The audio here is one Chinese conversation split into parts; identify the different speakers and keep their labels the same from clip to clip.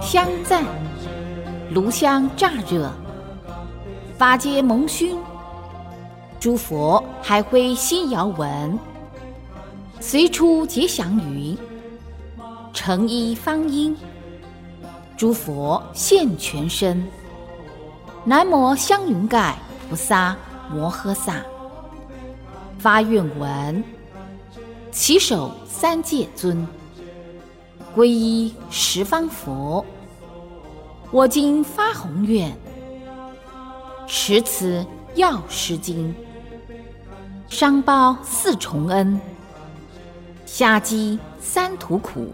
Speaker 1: 香赞，炉香乍热，法界蒙熏，诸佛还会心遥闻，随处结祥云，成一方音，诸佛现全身。南无香云盖菩萨摩诃萨，发愿文，起手三界尊，皈依十方佛。我今发宏愿，持此药师经，上报四重恩，下济三途苦。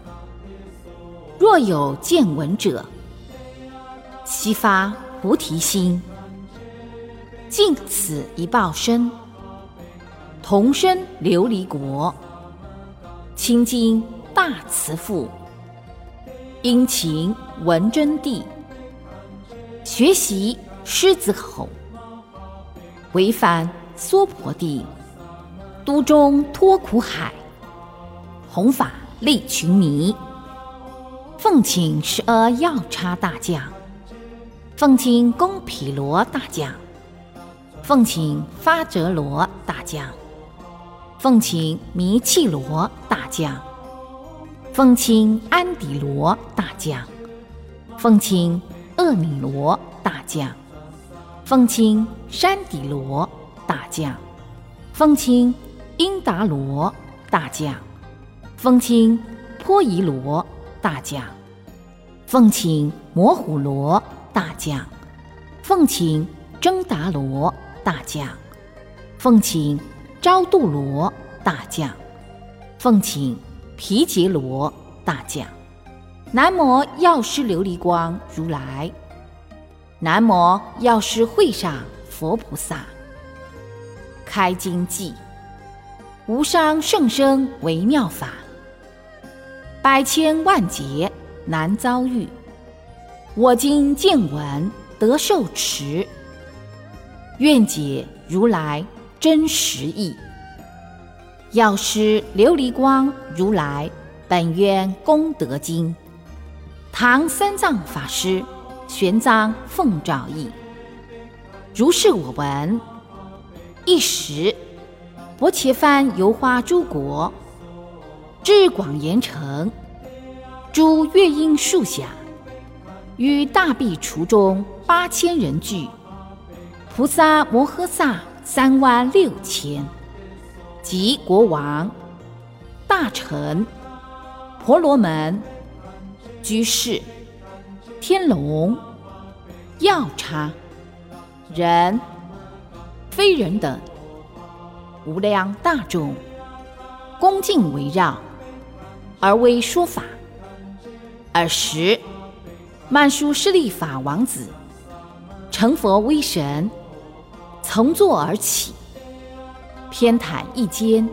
Speaker 1: 若有见闻者，悉发菩提心，尽此一报身，同生琉璃国，亲近大慈父，殷勤文真谛。学习狮子吼，违反娑婆地，都中脱苦海，弘法利群迷。奉请十阿药叉大将，奉请宫毗罗大将，奉请发哲罗大将，奉请弥契罗大将，奉请安底罗大将，奉请。厄米罗大将，奉请山底罗大将，奉请英达罗大将，奉请波夷罗大将，奉请摩虎罗大将，奉请征达罗大将，奉请昭度罗大将，奉请毗杰罗大将。南无药师琉璃光如来，南无药师会上佛菩萨。开经偈：无上甚深微妙法，百千万劫难遭遇。我今见闻得受持，愿解如来真实义。药师琉璃光如来本愿功德经。唐三藏法师玄奘奉诏译。如是我闻。一时，薄伽梵游花诸国，至广严城，诸乐音树下，于大壁橱中八千人聚，菩萨摩诃萨三万六千，及国王、大臣、婆罗门。居士、天龙、药叉、人、非人等无量大众，恭敬围绕，而为说法。尔时，曼殊室利法王子成佛威神，从坐而起，偏袒一肩，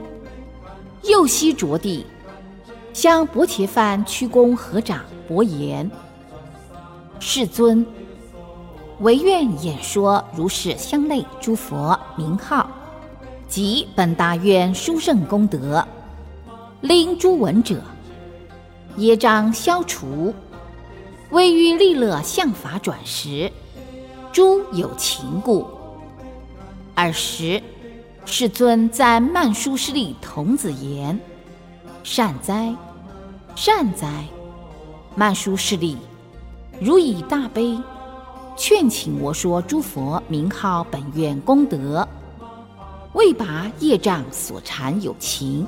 Speaker 1: 右膝着地，向薄伽梵屈躬合掌。佛言：“世尊，唯愿演说如是相类诸佛名号，及本大愿殊胜功德，令诸闻者业障消除，为于利乐相法转时，诸有情故。尔时，世尊赞曼殊师利童子言：善哉，善哉。”曼殊室利，如以大悲，劝请我说诸佛名号本愿功德，为拔业障所缠有情，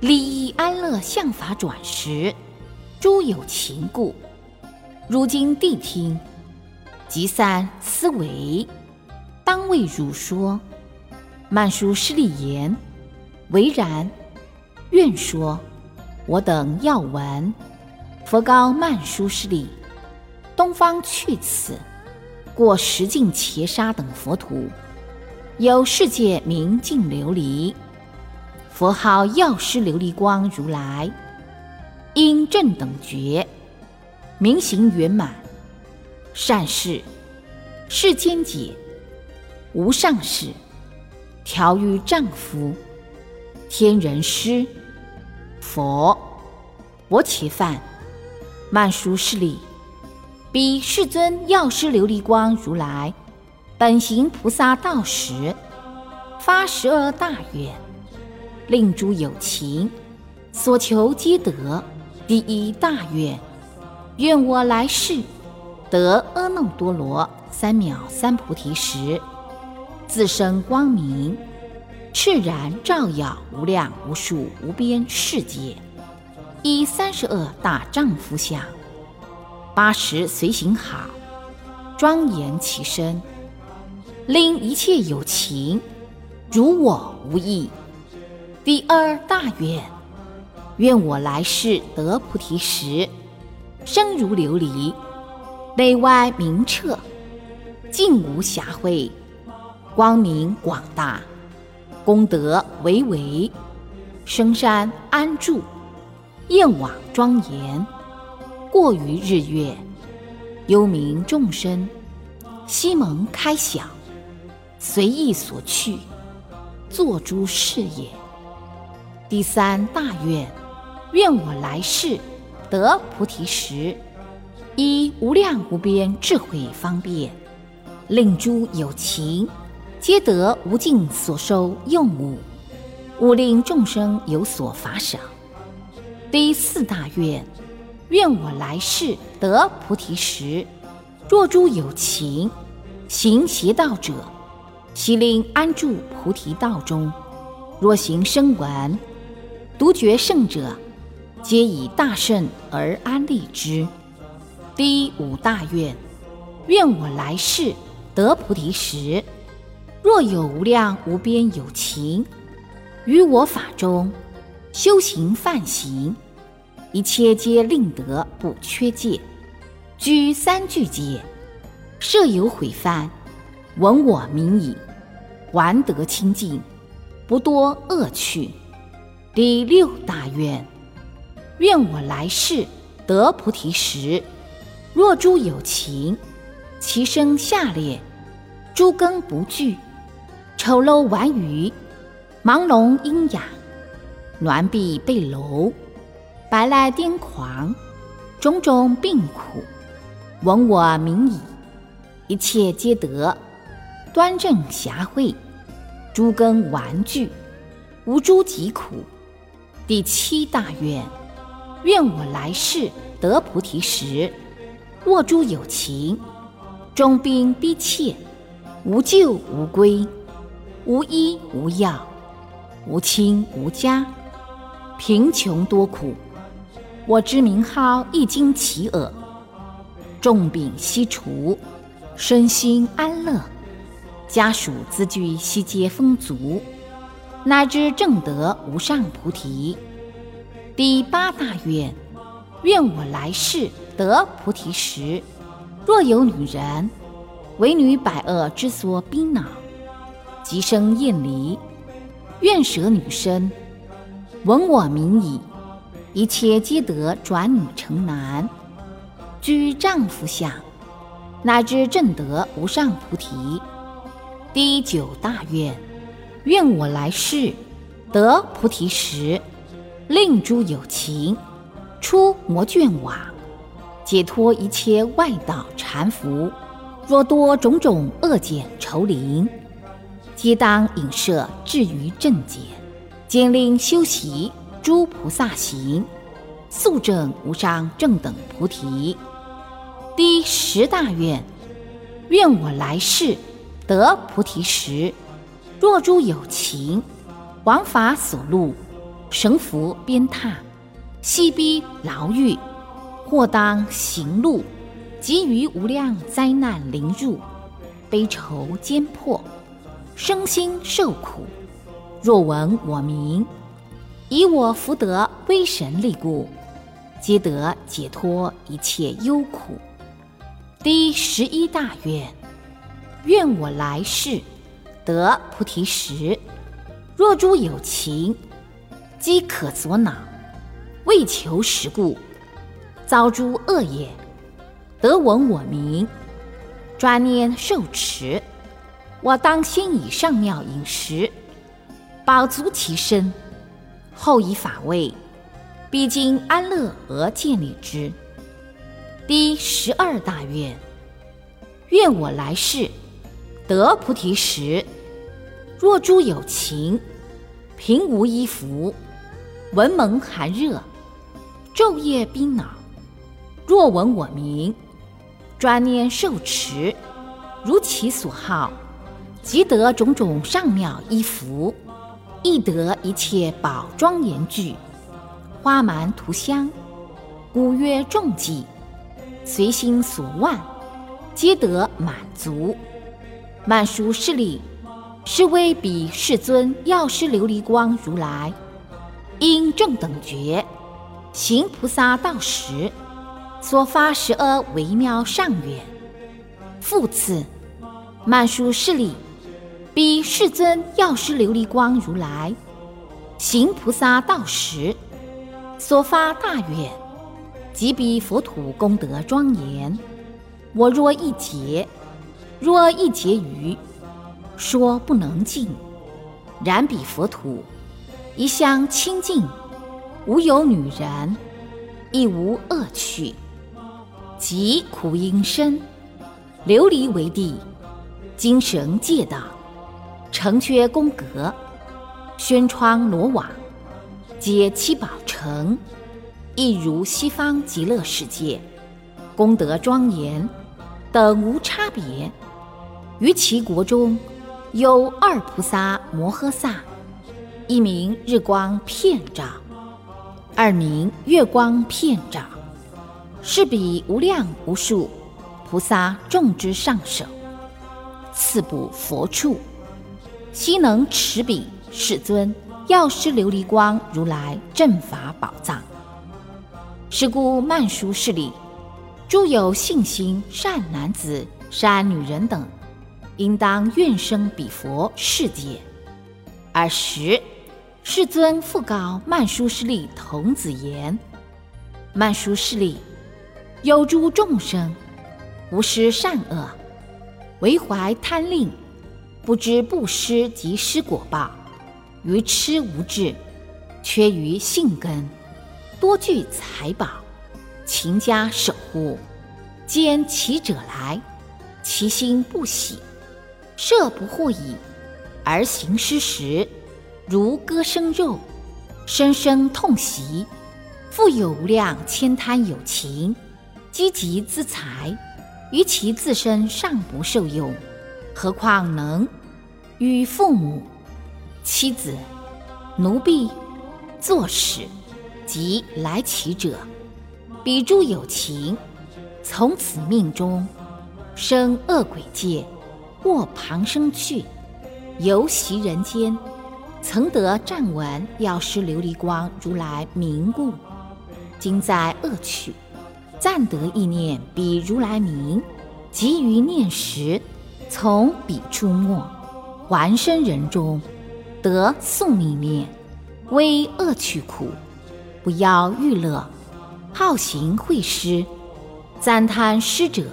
Speaker 1: 利益安乐相法转时，诸有情故。如今谛听，即散思维，当为汝说。曼殊师利言：唯然，愿说。我等要闻。佛告曼殊师利：“东方去此，过十境劫沙等佛土，有世界明镜琉璃，佛号药师琉璃光如来，因正等觉，明行圆满，善事，世间解，无上士，调御丈夫，天人师，佛，我且犯，曼殊室利，彼世尊药师琉璃光如来，本行菩萨道时，发十二大愿，令诸有情所求皆得。第一大愿，愿我来世得阿耨多罗三藐三菩提时，自生光明。炽然照耀无量无数无边世界，以三十二大丈夫相，八十随行好，庄严其身，令一切有情如我无异。第二大愿，愿我来世得菩提时，身如琉璃，内外明澈，净无瑕秽，光明广大。功德巍巍，生山安住，焰网庄严，过于日月，幽冥众生，西蒙开晓，随意所去，作诸事业。第三大愿，愿我来世得菩提时，依无量无边智慧方便，令诸有情。皆得无尽所收用物，勿令众生有所法赏。第四大愿，愿我来世得菩提时，若诸有情行邪道者，悉令安住菩提道中；若行声闻、独觉圣者，皆以大圣而安立之。第五大愿，愿我来世得菩提时。若有无量无边有情，于我法中修行犯行，一切皆令得不缺戒，居三聚戒，设有毁犯，闻我名已，还得清净，不多恶趣。第六大愿，愿我来世得菩提时，若诸有情，其生下列，诸根不具。丑陋顽愚，盲聋喑哑，挛臂背楼，白赖癫狂，种种病苦，闻我名已，一切皆得端正暇慧，诸根顽具，无诸疾苦。第七大愿，愿我来世得菩提时，握诸有情，重病逼切，无救无归。无医无药，无亲无家，贫穷多苦。我知名号一经其耳，重病悉除，身心安乐，家属资具悉皆丰足，乃至正得无上菩提。第八大愿，愿我来世得菩提时，若有女人，为女百恶之所逼恼。即生厌离，愿舍女身，闻我名已，一切皆得转女成男，居丈夫相，乃至正得无上菩提。第九大愿，愿我来世得菩提时，令诸有情出魔眷网，解脱一切外道缠缚。若多种种恶见愁灵。皆当引摄至于正解，兼令修习诸菩萨行，速证无上正等菩提。第十大愿，愿我来世得菩提时，若诸有情，王法所录，绳缚鞭挞，西逼牢狱，或当行路，急于无量灾难临入，悲愁艰迫。生心受苦，若闻我名，以我福德威神力故，皆得解脱一切忧苦。第十一大愿，愿我来世得菩提时，若诸有情，饥渴所恼，为求食故，遭诸恶业，得闻我名，专念受持。我当先以上妙饮食，饱足其身，后以法位，必经安乐而建立之。第十二大愿：愿我来世得菩提时，若诸有情，贫无衣服，闻蒙寒热，昼夜冰恼，若闻我名，专念受持，如其所好，即得种种上妙衣服，亦得一切宝庄严具、花蛮涂香、古曰众伎。随心所望，皆得满足。曼殊势力，是为彼世尊药师琉璃光如来，因正等觉行菩萨道时，所发十阿微妙上愿。复次，曼殊势力，彼世尊药师琉璃光如来，行菩萨道时，所发大愿。即彼佛土功德庄严，我若一劫，若一劫余，说不能尽。然彼佛土一向清净，无有女人，亦无恶趣，即苦因深，琉璃为地，精神界道，城阙宫阁，轩窗罗网，皆七宝城。亦如西方极乐世界，功德庄严，等无差别。于其国中，有二菩萨摩诃萨，一名日光遍照，二名月光遍照，是彼无量无数菩萨众之上首，次补佛处，悉能持彼世尊药师琉璃光如来正法宝藏。是故曼殊势力，诸有信心善男子、善女人等，应当愿生彼佛世界。尔时，世尊复告曼殊势力童子言：“曼殊势力，有诸众生，无施善恶，唯怀贪吝，不知布施及施果报，愚痴无智，缺于性根。”多具财宝，勤加守护，兼其者来，其心不喜，设不惑矣。而行施时，如割生肉，生生痛惜。复有无量千贪有情，积极资财，于其自身尚不受用，何况能与父母、妻子、奴婢、作使？即来其者，彼诸有情，从此命中生恶鬼界，卧旁生去，游习人间，曾得暂闻药师琉璃光如来名故，今在恶趣，暂得意念彼如来名，即于念时，从彼出没，还生人中，得宿命念，为恶趣苦。不要欲乐，好行会施，赞叹施者，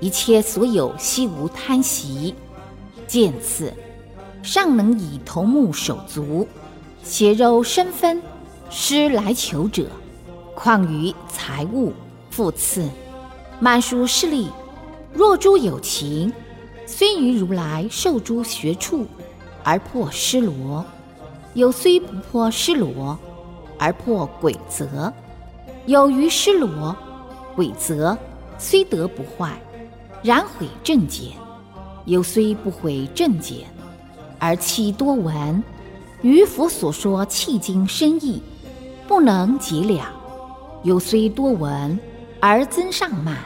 Speaker 1: 一切所有悉无贪习。见此，尚能以头目手足、血肉身分施来求者，况于财物复次。满书势力，若诸有情，虽于如来受诸学处而破失罗，有虽不破失罗。而破鬼则，有于失罗，鬼则虽得不坏，然毁正解；有虽不毁正解，而气多闻，于佛所说气经深意，不能解了；有虽多闻，而增上慢，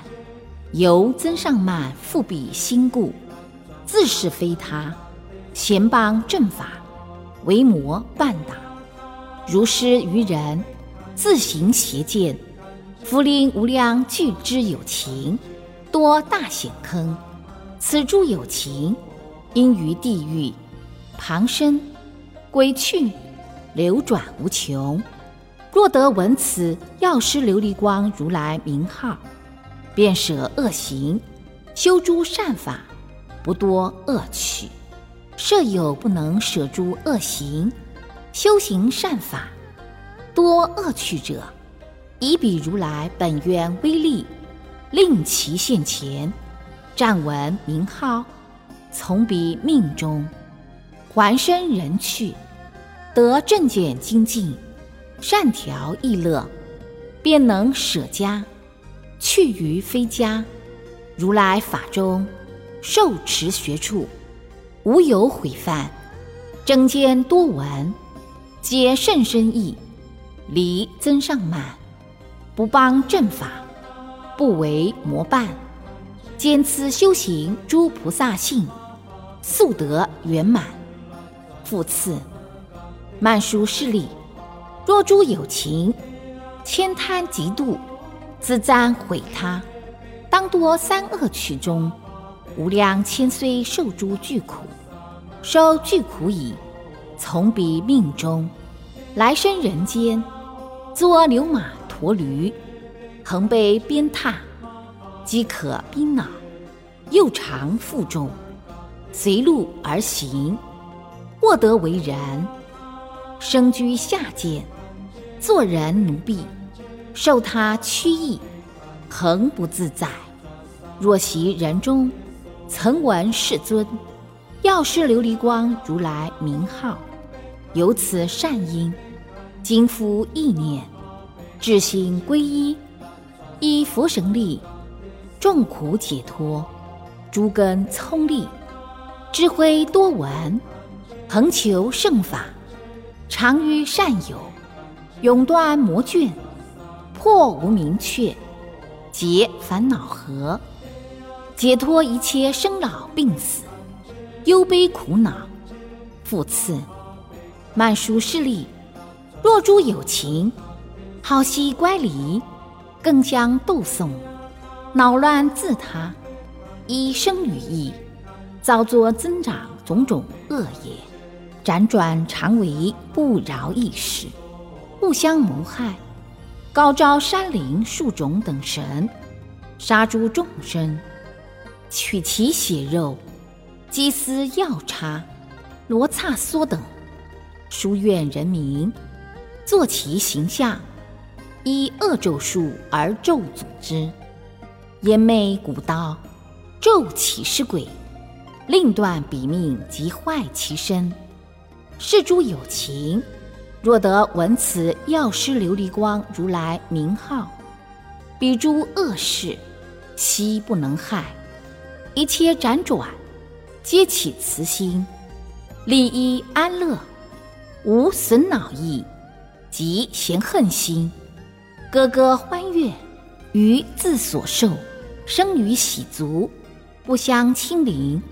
Speaker 1: 由增上慢复彼心故，自是非他，贤邦正法，为魔伴打。如施于人，自行邪见，福临无量具之有情，多大险坑。此诸有情，因于地狱旁生，鬼去，流转无穷。若得闻此药师琉璃光如来名号，便舍恶行，修诸善法，不多恶趣。设有不能舍诸恶行。修行善法，多恶趣者，以彼如来本愿威力，令其现前，暂闻名号，从彼命中，还生人去，得正见精进，善调意乐，便能舍家，去于非家，如来法中，受持学处，无有毁犯。争间多闻，皆甚深意，离增上慢，不帮正法，不为魔伴，兼此修行诸菩萨性，速得圆满。复次，曼殊势力，若诸有情，悭贪嫉妒，自赞毁他，当多三恶趣中，无量千岁受诸巨苦。受巨苦矣，从彼命中，来生人间，作牛马驮驴，横被鞭挞，饥渴冰恼，又常负重，随路而行，获得为人，生居下贱，做人奴婢，受他屈役，恒不自在。若习人中，曾闻世尊。药师琉璃光如来名号，由此善因，今复意念，至心皈依，依佛神力，众苦解脱，诸根聪利，智慧多闻，恒求圣法，常于善友，永断魔眷，破无明却，解烦恼河，解脱一切生老病死。忧悲苦恼，复次，慢书势力，若诸有情，好惜乖离，更将斗讼，恼乱自他，以生与意，造作增长种种恶业，辗转常为不饶一时，互相谋害，高招山林树种等神，杀诸众生，取其血肉。祭司药叉、罗刹梭等，书院人民，作其形象，以恶咒术而咒诅之，魇魅古刀，咒起是鬼，令断彼命及坏其身。是诸有情，若得闻此药师琉璃光如来名号，彼诸恶事悉不能害，一切辗转。皆起慈心，利益安乐，无损恼意，及嫌恨心，歌歌欢悦，于自所受，生于喜足，不相亲邻，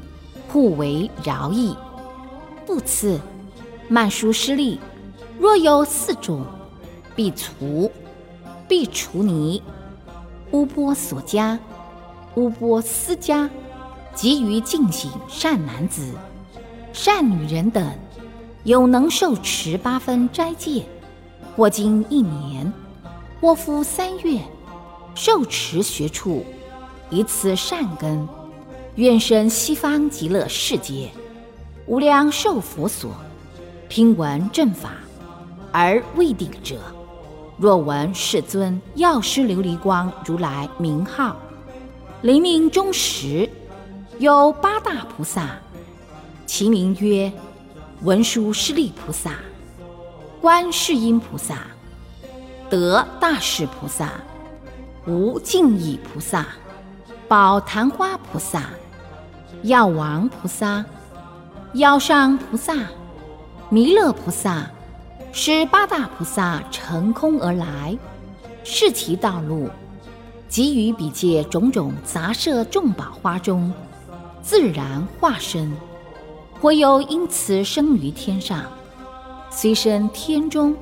Speaker 1: 互为饶益。不次，慢书失利，若有四种，必除，必除泥，乌波所加，乌波私家。急于进行善男子、善女人等，有能受持八分斋戒，或经一年，或夫三月，受持学处，以此善根，愿生西方极乐世界，无量寿佛所，听闻正法而未定者，若闻世尊药师琉璃光如来名号，临命终时。有八大菩萨，其名曰文殊师利菩萨、观世音菩萨、得大士菩萨、无尽意菩萨、宝昙花菩萨、药王菩萨、药上菩萨、弥勒菩萨，是八大菩萨乘空而来，示其道路，给予彼界种种杂色众宝花中。自然化身，或有因此生于天上，虽生天中，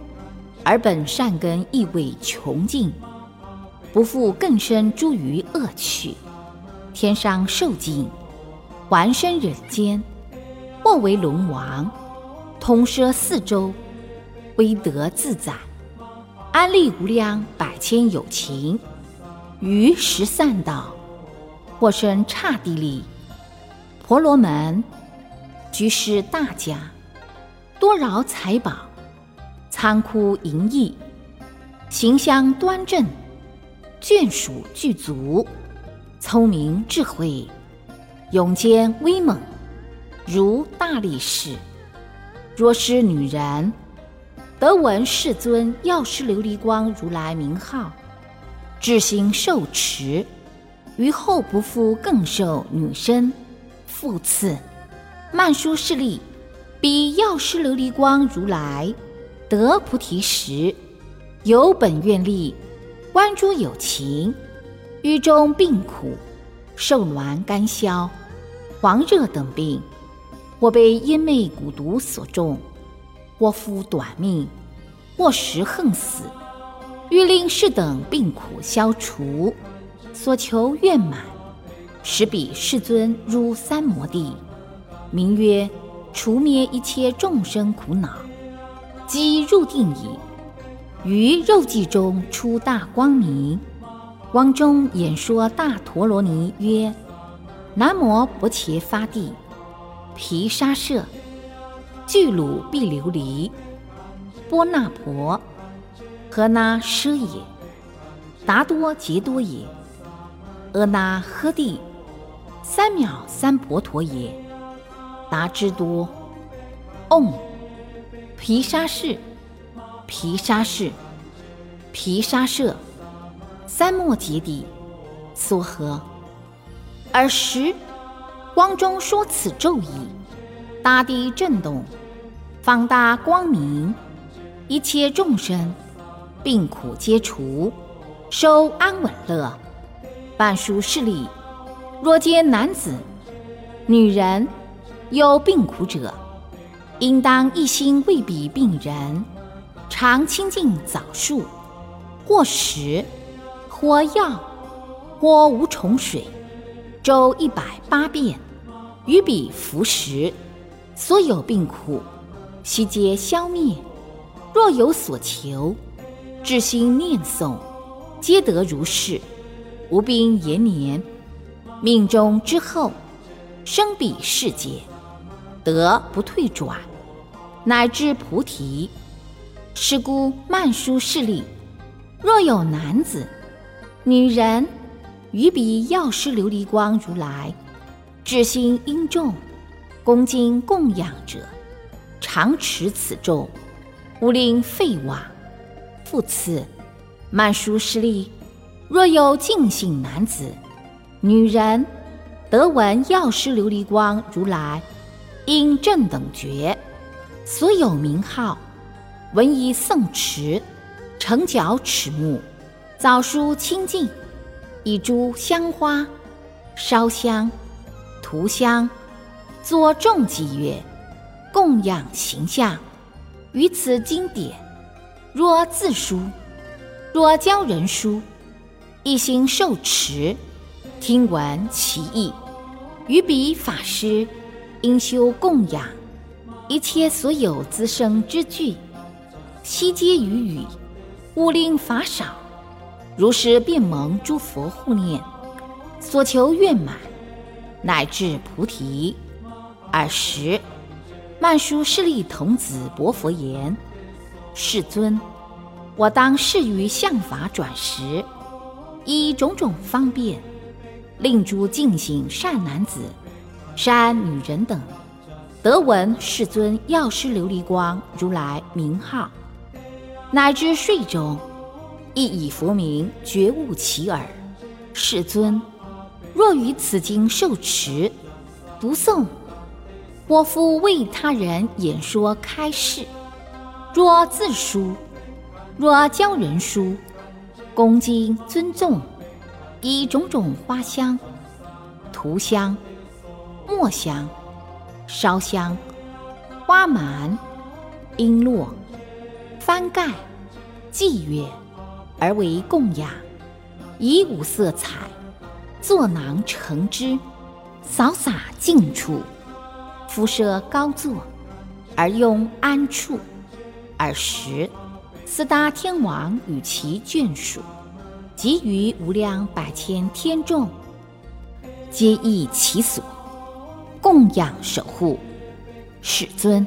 Speaker 1: 而本善根亦未穷尽，不复更生诸于恶趣，天上受尽，还生人间，或为龙王，通摄四周，威德自在，安利无量百千有情，于十善道，或生刹地利。婆罗门，居士大家，多饶财宝，仓库盈溢，形象端正，眷属具足，聪明智慧，勇健威猛，如大力士。若是女人，得闻世尊药师琉璃光如来名号，至心受持，于后不复更受女身。复次，曼殊势力，彼药师琉璃光如来得菩提时，有本愿力，观诸有情，于中病苦，受挛干消，黄热等病，或被阴魅蛊毒所中。或夫短命，或时横死，欲令是等病苦消除，所求愿满，使彼世尊入三摩地，名曰除灭一切众生苦恼。即入定矣，于肉髻中出大光明，光中演说大陀罗尼曰：“南无薄伽伐帝，毗沙舍。”巨鲁必琉璃，波那婆，何那奢也，达多杰多也，阿那诃帝，三藐三婆陀也，达之多，嗡，毗沙士，毗沙士，毗沙舍，三摩揭谛，娑诃。尔时，光中说此咒语，大地震动。放大光明，一切众生病苦皆除，收安稳乐。半书势力，若见男子、女人有病苦者，应当一心为彼病人，常清净早树，或食，或药，或无虫水，周一百八遍，于彼服食，所有病苦。悉皆消灭。若有所求，至心念诵，皆得如是。无病延年，命中之后，生彼世界，得不退转，乃至菩提。是故曼殊势力，若有男子、女人于彼药师琉璃光如来，至心殷重，恭敬供养者。常持此咒，勿令废瓦。复次，曼殊师利，若有净性男子、女人，得闻药师琉璃光如来，应正等觉，所有名号，闻以诵持，成角齿目，早书清净，以诸香花、烧香、涂香，作众伎乐。供养形象，于此经典，若自书，若教人书，一心受持，听闻其意，于彼法师应修供养，一切所有资生之具，悉皆于语，勿令法少。如是便蒙诸佛护念，所求愿满，乃至菩提。尔时。曼殊势利童子薄佛言：“世尊，我当示于相法转时，以种种方便，令诸净行善男子、善女人等，得闻世尊药师琉璃光如来名号，乃至睡中，亦以佛名觉悟其耳。世尊，若于此经受持、读诵。”我复为他人演说开示，若自书，若教人书，恭敬尊重，以种种花香、涂香、墨香、烧香、花蛮、璎珞、翻盖、祭月，而为供养，以五色彩作囊成之，扫洒净处。敷设高座，而用安处。尔时，四大天王与其眷属，及于无量百千天众，皆依其所供养守护。世尊，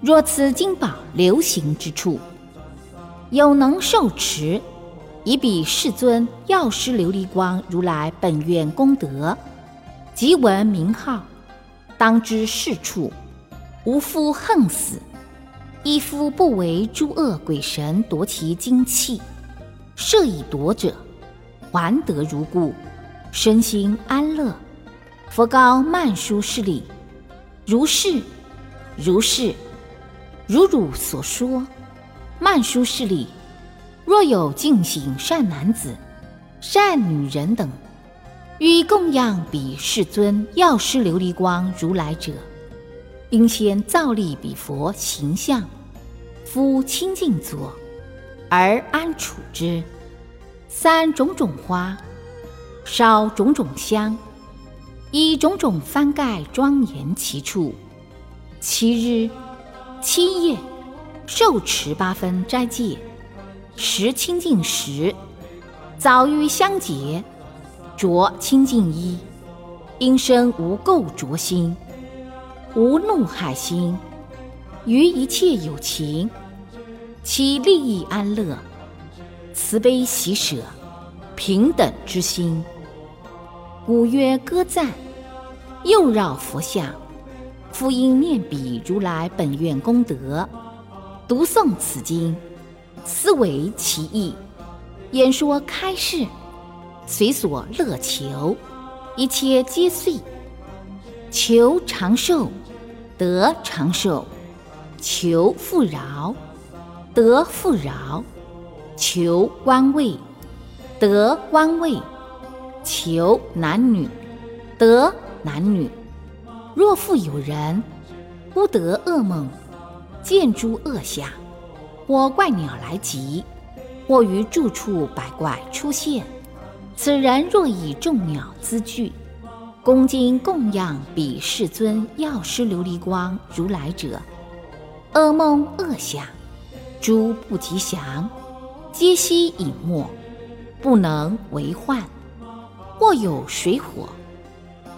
Speaker 1: 若此金宝流行之处，有能受持，以彼世尊药师琉璃光如来本愿功德，即闻名号，当知是处无夫横死，一夫不为诸恶鬼神夺其精气，设以夺者，还得如故，身心安乐。佛告曼殊室利：如是，如是，如汝所说。曼殊室利，若有净行善男子、善女人等，欲供养彼世尊药师琉璃光如来者，应先造立彼佛形象，夫清净座，而安处之。三种种花，烧种种香，以种种幡盖庄严其处。七日、七夜。受持八分斋戒，食清净食，早于香洁，着清净衣，应生无垢浊心，无怒害心，于一切有情，其利益安乐，慈悲喜舍，平等之心。五曰歌赞，又绕佛像，复应念彼如来本愿功德。读诵此经，思维其意，演说开示，随所乐求，一切皆遂。求长寿，得长寿；求富饶，得富饶；求官位，得官位；求男女，得男女。若复有人，不得噩梦。见诸恶相，或怪鸟来集，或于住处百怪出现。此人若以众鸟资具，恭敬供养彼世尊药师琉璃光如来者，噩梦恶想，诸不吉祥，皆悉隐没，不能为患。或有水火、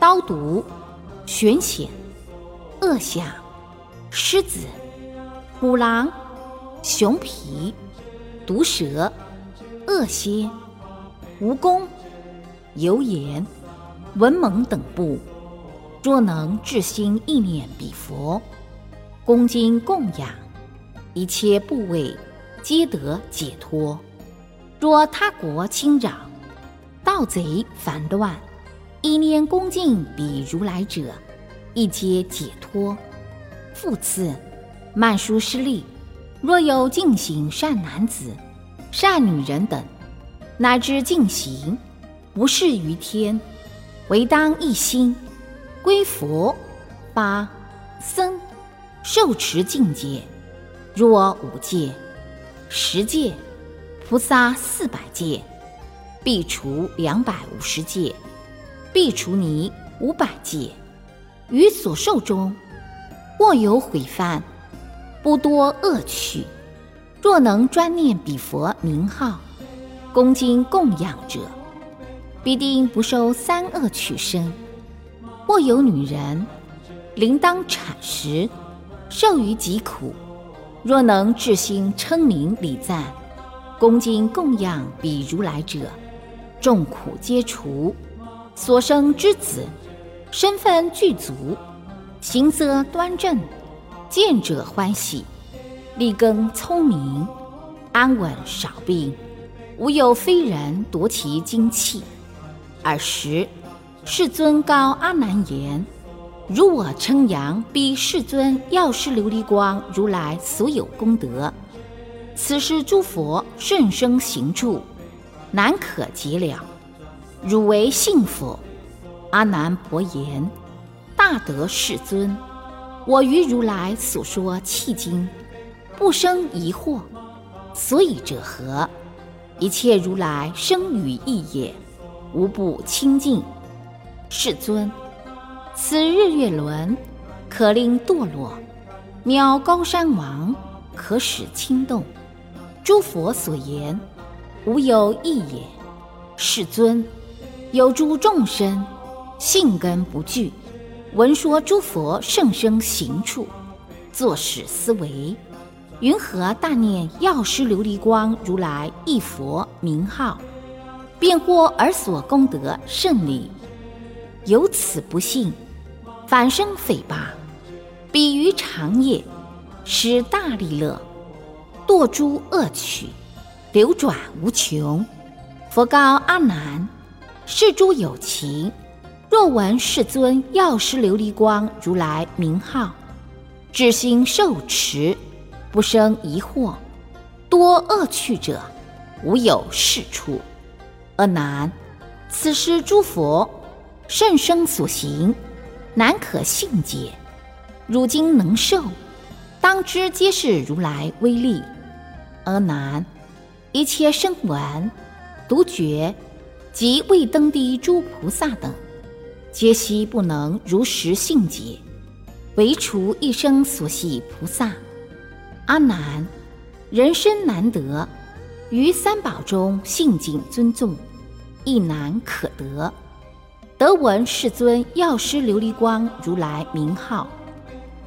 Speaker 1: 刀毒、玄险、恶想、狮子。虎狼、熊皮、毒蛇、恶蝎、蜈蚣、油盐、文猛等部，若能至心意念彼佛，恭敬供养，一切部位皆得解脱。若他国侵扰、盗贼烦乱，一念恭敬彼如来者，亦皆解脱。复次。曼殊师利，若有净行善男子、善女人等，乃至净行，不是于天，唯当一心归佛、八僧，受持境界，若五戒、十戒、菩萨四百戒，必除两百五十戒，必除尼五百戒。于所受中，或有毁犯。不多恶趣，若能专念彼佛名号，恭敬供养者，必定不受三恶趣生。或有女人临当产时，受于疾苦，若能至心称名礼赞，恭敬供养彼如来者，众苦皆除，所生之子，身份具足，行色端正。见者欢喜，立根聪明，安稳少病，无有非人夺其精气。尔时，世尊告阿难言：“如我称扬彼世尊药师琉璃光如来所有功德，此时诸佛甚生行处，难可及了。汝为信佛？”阿难伯言：“大德世尊。”我于如来所说契经，不生疑惑，所以者何？一切如来生于意也，无不清净。世尊，此日月轮可令堕落，渺高山王可使轻动。诸佛所言，无有异也。世尊，有诸众生性根不具。闻说诸佛圣生行处，作使思维，云何大念药师琉璃光如来一佛名号，便获尔所功德甚理。由此不信，反生诽谤，比于长夜，使大利乐，堕诸恶趣，流转无穷。佛告阿难：是诸有情，若闻世尊药师琉璃光如来名号，至心受持，不生疑惑，多恶趣者，无有是处。阿难，此时诸佛。甚生所行，难可信解。如今能受，当知皆是如来威力。阿难，一切声闻、独觉及未登地诸菩萨等，皆悉不能如实信解，唯除一生所系菩萨。阿难，人生难得，于三宝中信敬尊重，亦难可得。得闻世尊药师琉璃光如来名号，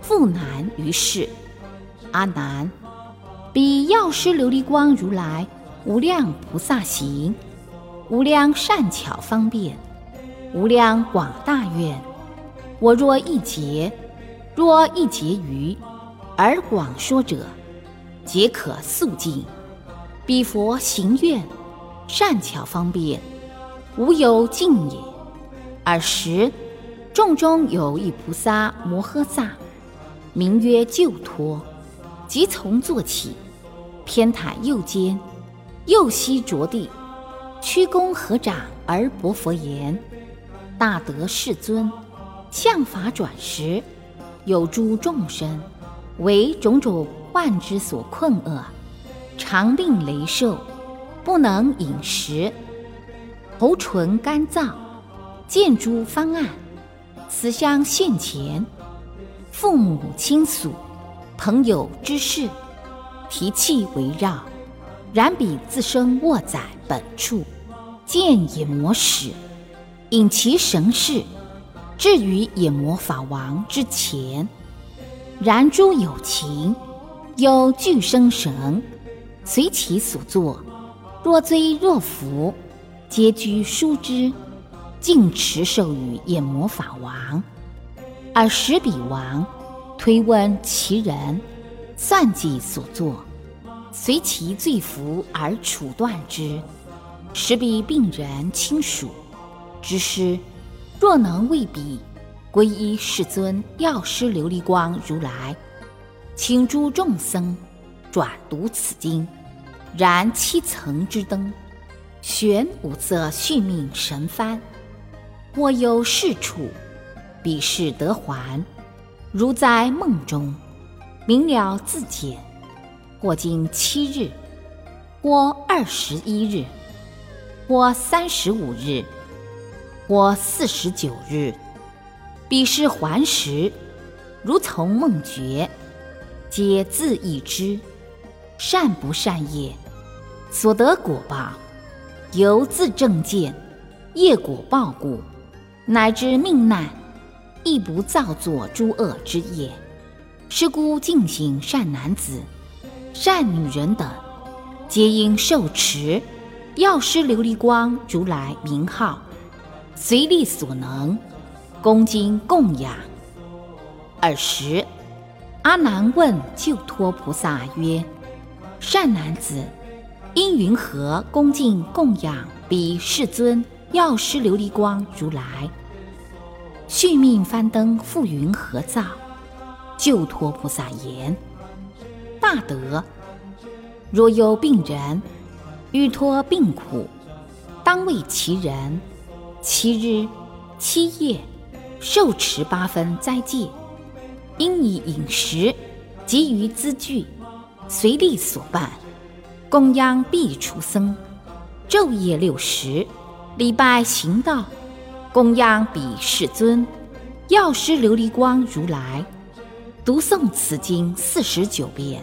Speaker 1: 复难于世。阿难，彼药师琉璃光如来无量菩萨行，无量善巧方便，无量广大愿。我若一劫，若一劫余，而广说者，皆可速尽。彼佛行愿，善巧方便，无有尽也。尔时，众中有一菩萨摩诃萨，名曰救脱，即从坐起，偏袒右肩，右膝着地，屈躬合掌而薄佛言：“大德世尊，相法转时，有诸众生为种种患之所困厄，常令雷受，不能饮食，喉唇干燥。”见诸方案，此相现前，父母亲属、朋友之事，提气围绕，然彼自身卧在本处，见也魔使，引其神事，至于也魔法王之前。然诸有情，有具生神，随其所作，若罪若福，皆居殊之。净持授予眼魔法王，而使彼王推问其人，算计所作，随其罪福而处断之。使彼病人亲属之师，若能为彼皈依世尊药师琉璃光如来，请诸众僧转读此经，燃七层之灯，悬五色续命神幡。我有是处，彼是得还，如在梦中，明了自解。或经七日，或二十一日，或三十五日，或四十九日，彼是还时，如从梦觉，皆自已知。善不善业，所得果报，由自正见，业果报故。乃至命难，亦不造作诸恶之业。是故净行善男子、善女人等，皆应受持药师琉璃光如来名号，随力所能，恭敬供养。尔时，阿难问救脱菩萨曰：“善男子，因云何恭敬供养彼世尊？”药师琉璃光如来续命翻灯覆云合造？救脱菩萨言：大德，若有病人欲脱病苦，当为其人七日七夜受持八分斋戒，应以饮食及于资具随力所办，供养必出僧，昼夜六时。礼拜行道，供养彼世尊，药师琉璃光如来，读诵此经四十九遍，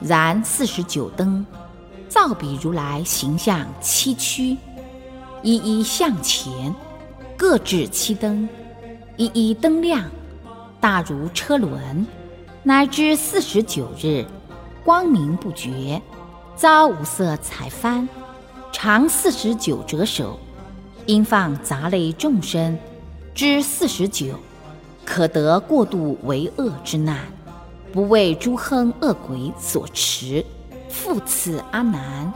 Speaker 1: 燃四十九灯，造彼如来形象七躯，一一向前，各置七灯，一一灯亮，大如车轮，乃至四十九日，光明不绝，遭五色彩幡，长四十九折首，应放杂类众生，之四十九，可得过度为恶之难，不为诸亨恶鬼所持。复次阿难，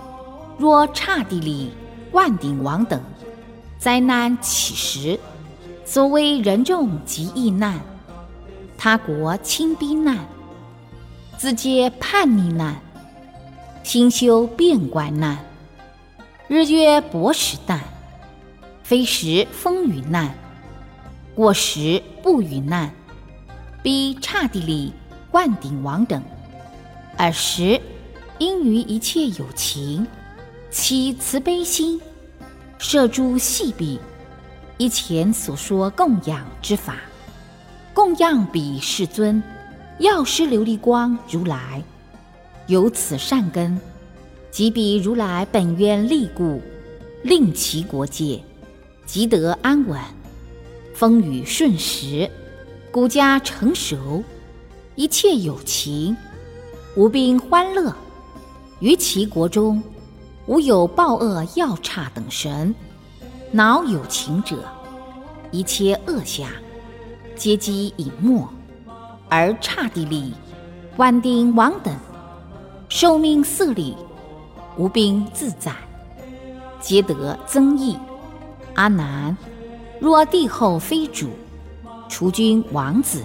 Speaker 1: 若刹帝利、万顶王等灾难起时，所谓人众及异难，他国亲逼难，自皆叛逆难，心修变怪难，日月薄时难，非时风雨难，过时不雨难，逼刹帝利、万顶王等，尔时。因于一切有情，起慈悲心，摄诸细彼，以前所说供养之法，供养彼世尊，药师琉璃光如来，有此善根，即彼如来本愿力故，令其国界，即得安稳，风雨顺时，国家成熟，一切有情，无病欢乐。于其国中，无有暴恶要差等神，恼有情者，一切恶相，皆积隐没，而刹帝利、万丁王等，寿命色力，无兵自在，皆得增益。阿难，若帝后非主，除君王子，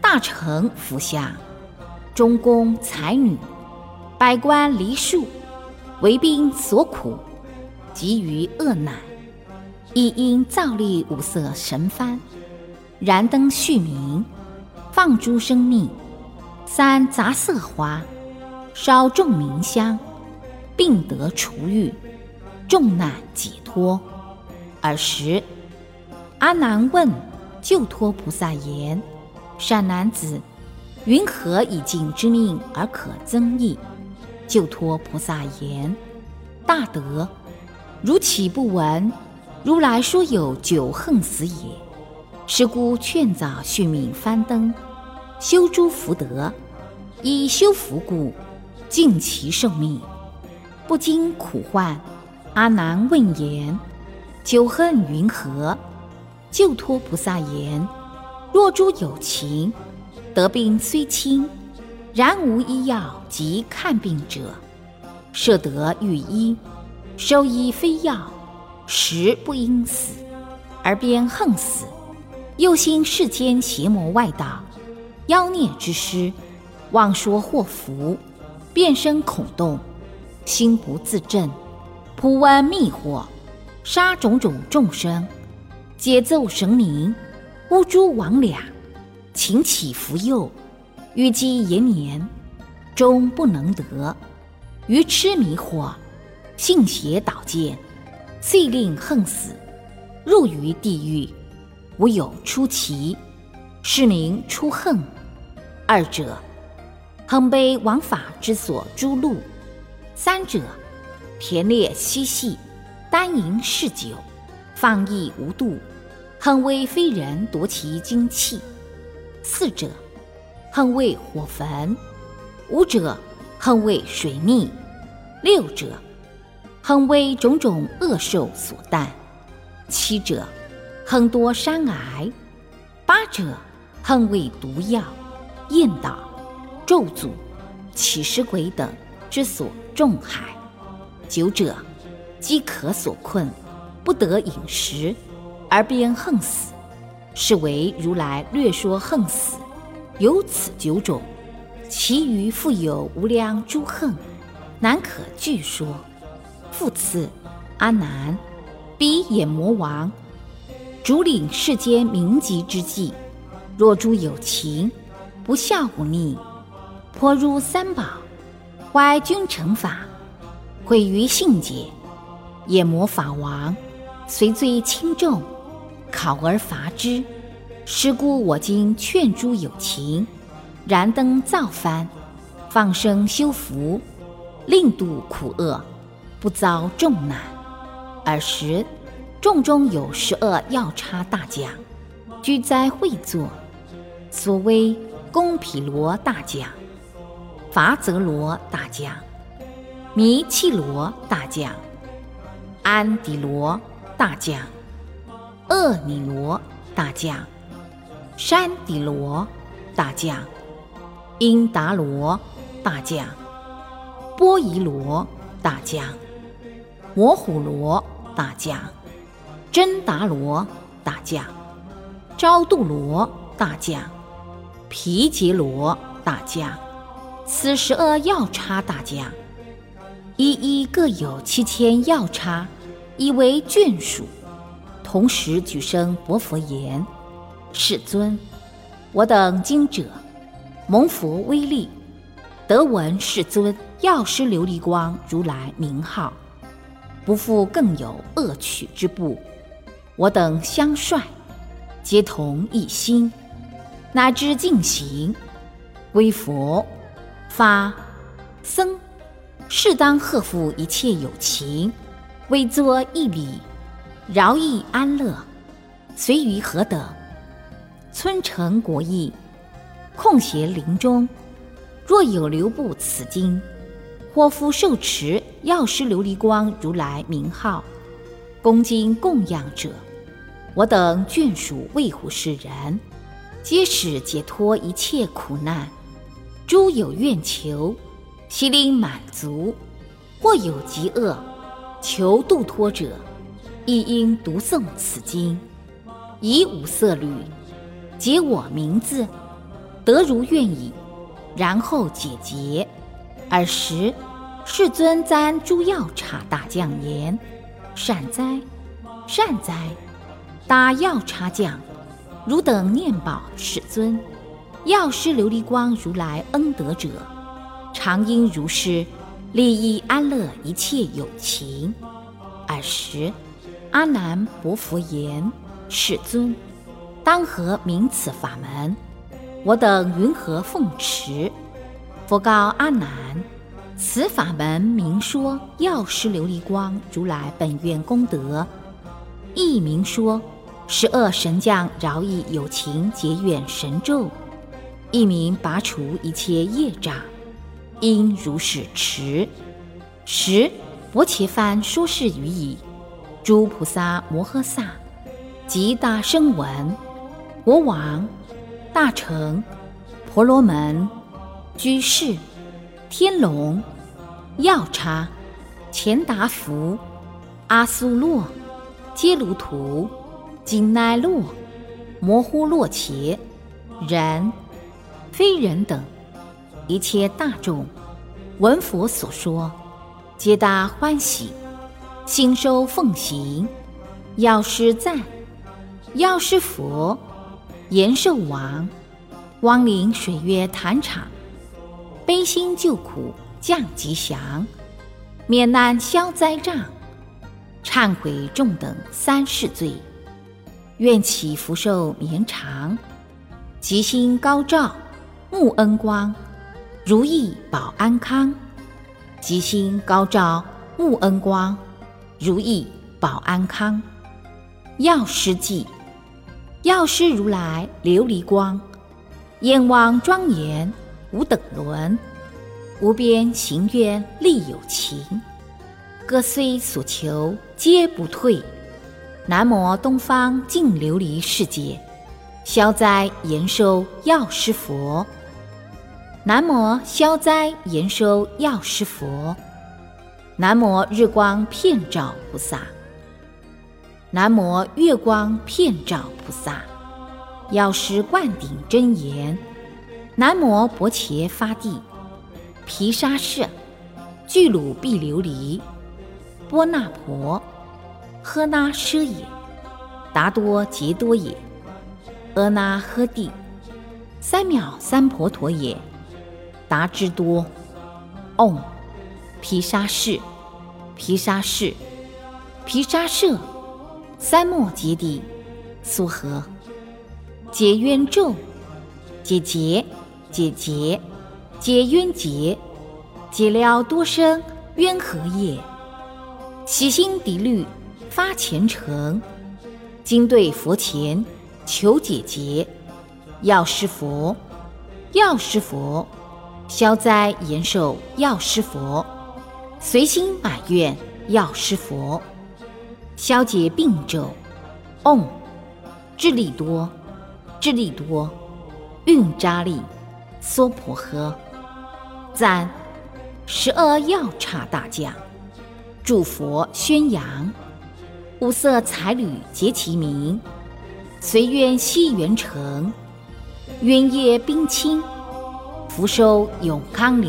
Speaker 1: 大臣福相，中宫才女。百官离数，为兵所苦，急于恶难，亦因造立五色神幡，燃灯续明，放诸生命，三杂色花，烧众明香，病得除欲，众难解脱。尔时，阿难问救脱菩萨言：“善男子，云何以尽之命而可增益？”救脱菩萨言：“大德，如岂不闻如来说有九横死也？是故劝早续命翻灯，修诸福德，以修福故，尽其寿命，不经苦患。”阿难问言：“九恨云何？”救脱菩萨言：“若诸有情得病虽轻。”然无医药及看病者，设得御医，收医非药，实不应死，而便横死。又兴世间邪魔外道、妖孽之师，妄说祸福，变生恐动，心不自正，普闻密惑，杀种种众生，解奏神明，污诸魍魉，请起福佑。欲积延年，终不能得；愚痴迷惑，信邪导见，遂令横死，入于地狱。无有出奇，是名出横。二者，横悲王法之所诸路；三者，田猎嬉戏，单营嗜酒，放逸无度，横为非人夺其精气；四者。恨为火焚，五者恨为水溺，六者恨为种种恶兽所啖，七者恨多山癌，八者恨为毒药、焰导、咒诅、起尸鬼等之所重害，九者饥渴所困，不得饮食而便横死，是为如来略说横死。有此九种，其余复有无量诸恨，难可具说。复次，阿难，彼眼魔王，主领世间名籍之际，若诸有情，不孝不逆，颇入三宝，怀君臣法，毁于信解，眼魔法王，随罪轻重，考而罚之。是故我今劝诸有情，燃灯造幡，放生修福，令度苦厄，不遭重难。尔时，众中有十二要差大将，居在会座。所谓贡毗罗大将、伐泽罗大将、弥契罗大将、安迪罗大将、厄尼罗大将、山底罗大将、因达罗大将、波夷罗大将、摩虎罗大将、真达罗大将。昭度罗大将、皮杰罗大将、此十二要叉大将，一一各有七千要叉，以为眷属。同时举声薄佛言：“世尊，我等今者蒙佛威力，得闻世尊药师琉璃光如来名号，不复更有恶取之部。我等相率。”皆同一心，乃至进行，归佛、法、僧，适当贺复一切有情，为作一礼，饶益安乐，随于何等，村城国邑，空闲林中，若有留步此经，或复受持药师琉璃光如来名号，恭敬供养者。我等眷属为护世人，皆使解脱一切苦难。诸有愿求，悉令满足；或有疾厄，求度脱者，亦应读诵此经，以五色律解我名字，得如愿矣。然后解结。尔时，世尊赞诸药叉大将言：“善哉，善哉！”答药叉将，汝等念宝世尊，药师琉璃光如来恩德者，常应如是利益安乐一切有情。尔时，阿难薄佛言：“世尊，当何名此法门？我等云何奉持？”佛告阿难：“此法门名说药师琉璃光如来本愿功德，亦名说。”十二神将饶益有情结怨神咒，一名拔除一切业障，应如是持。十佛伽梵说是语已，诸菩萨摩诃萨及大声闻、国王、大臣、婆罗门、居士、天龙、药叉、钱达福、阿苏洛、揭卢图。金奈洛、摩呼洛伽、人、非人等一切大众，闻佛所说，皆大欢喜，心收奉行。药师赞，药师佛，延寿王，光临水月坛场，悲心救苦降吉祥，免难消灾障，忏悔众等三世罪。愿祈福寿绵长，吉星高照，沐恩光，如意保安康。吉星高照，沐恩光，如意保安康。药师记，药师如来琉璃光，眼望庄严无等伦，无边行愿力有情，各虽所求皆不退。南无东方净琉璃世界，消灾延寿药师佛。南无消灾延寿药师佛。南无日光遍照菩萨。南无月光遍照菩萨。药师灌顶真言。南无薄伽发帝，毗沙舍，俱卢毕琉璃，波那婆。诃那奢也，达多杰多也，阿那呵地，三藐三婆陀也，达之多，唵，毗沙士，毗沙士，毗沙舍，三摩揭谛，苏合，解冤咒，解结，解结，解冤结，解了多生冤何业，起心涤虑。发虔诚，今对佛前求解结，药师佛，
Speaker 2: 药师佛，消灾延寿药师佛，随心满愿药师佛，消解病咒嗡，智力多，智力多，运扎利，娑婆诃，赞十二药叉大将，诸佛宣扬，五色彩缕结其名，随愿西元成。冤业冰清，福寿永康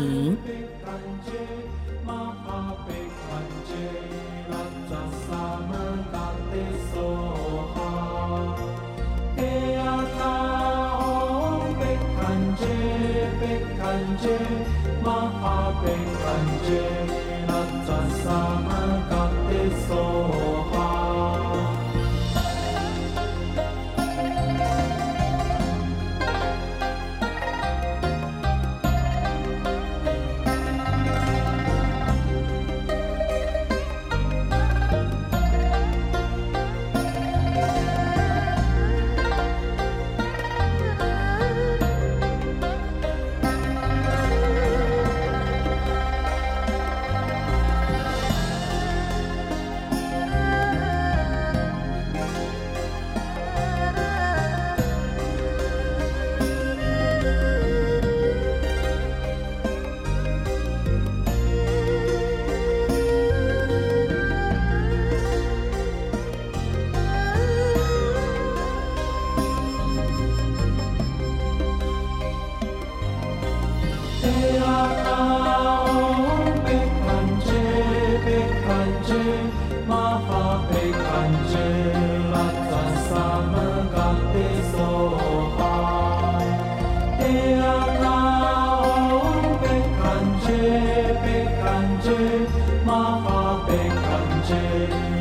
Speaker 2: Mahabekanche,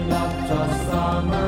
Speaker 2: Lapta Summer.